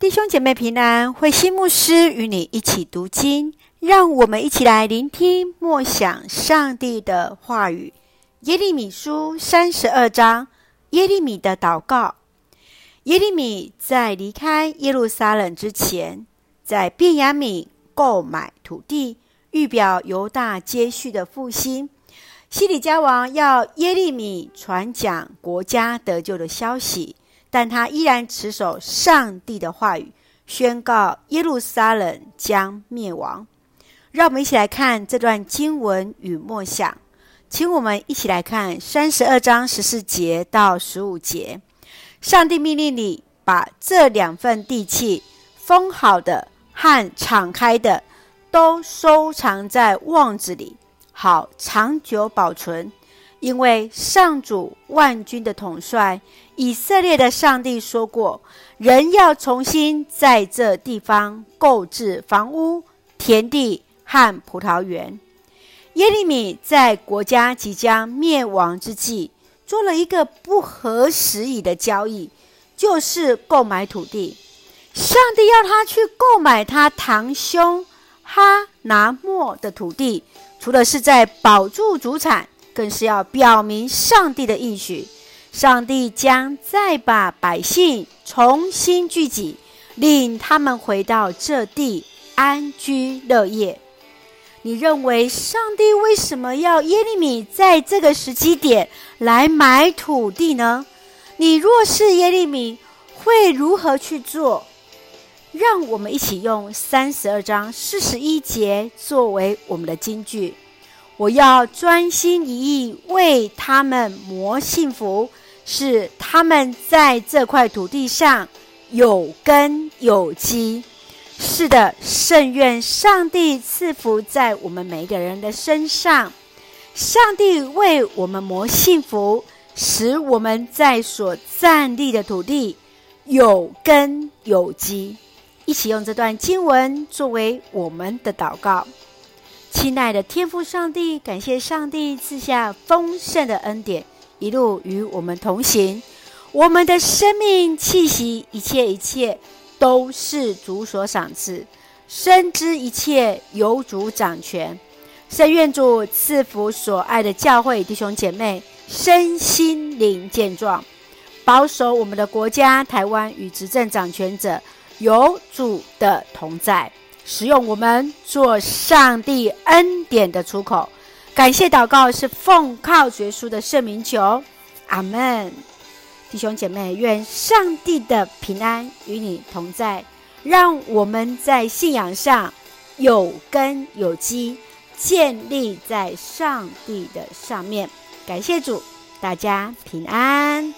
弟兄姐妹平安，慧心牧师与你一起读经，让我们一起来聆听默想上帝的话语。耶利米书三十二章，耶利米的祷告。耶利米在离开耶路撒冷之前，在便雅悯购买土地，预表犹大接续的复兴。西里家王要耶利米传讲国家得救的消息。但他依然持守上帝的话语，宣告耶路撒冷将灭亡。让我们一起来看这段经文与默想，请我们一起来看三十二章十四节到十五节。上帝命令你把这两份地契，封好的和敞开的，都收藏在瓮子里，好长久保存。因为上主万军的统帅以色列的上帝说过，人要重新在这地方购置房屋、田地和葡萄园。耶利米在国家即将灭亡之际，做了一个不合时宜的交易，就是购买土地。上帝要他去购买他堂兄哈拿末的土地，除了是在保住祖产。更是要表明上帝的应许，上帝将再把百姓重新聚集，令他们回到这地安居乐业。你认为上帝为什么要耶利米在这个时机点来买土地呢？你若是耶利米，会如何去做？让我们一起用三十二章四十一节作为我们的金句。我要专心一意为他们谋幸福，使他们在这块土地上有根有基。是的，甚愿上帝赐福在我们每一个人的身上。上帝为我们谋幸福，使我们在所站立的土地有根有基。一起用这段经文作为我们的祷告。亲爱的天父上帝，感谢上帝赐下丰盛的恩典，一路与我们同行。我们的生命气息，一切一切都是主所赏赐，深知一切由主掌权。圣愿主赐福所爱的教会弟兄姐妹，身心灵健壮，保守我们的国家台湾与执政掌权者有主的同在。使用我们做上帝恩典的出口，感谢祷告是奉靠耶稣的圣名求，阿门。弟兄姐妹，愿上帝的平安与你同在，让我们在信仰上有根有基，建立在上帝的上面。感谢主，大家平安。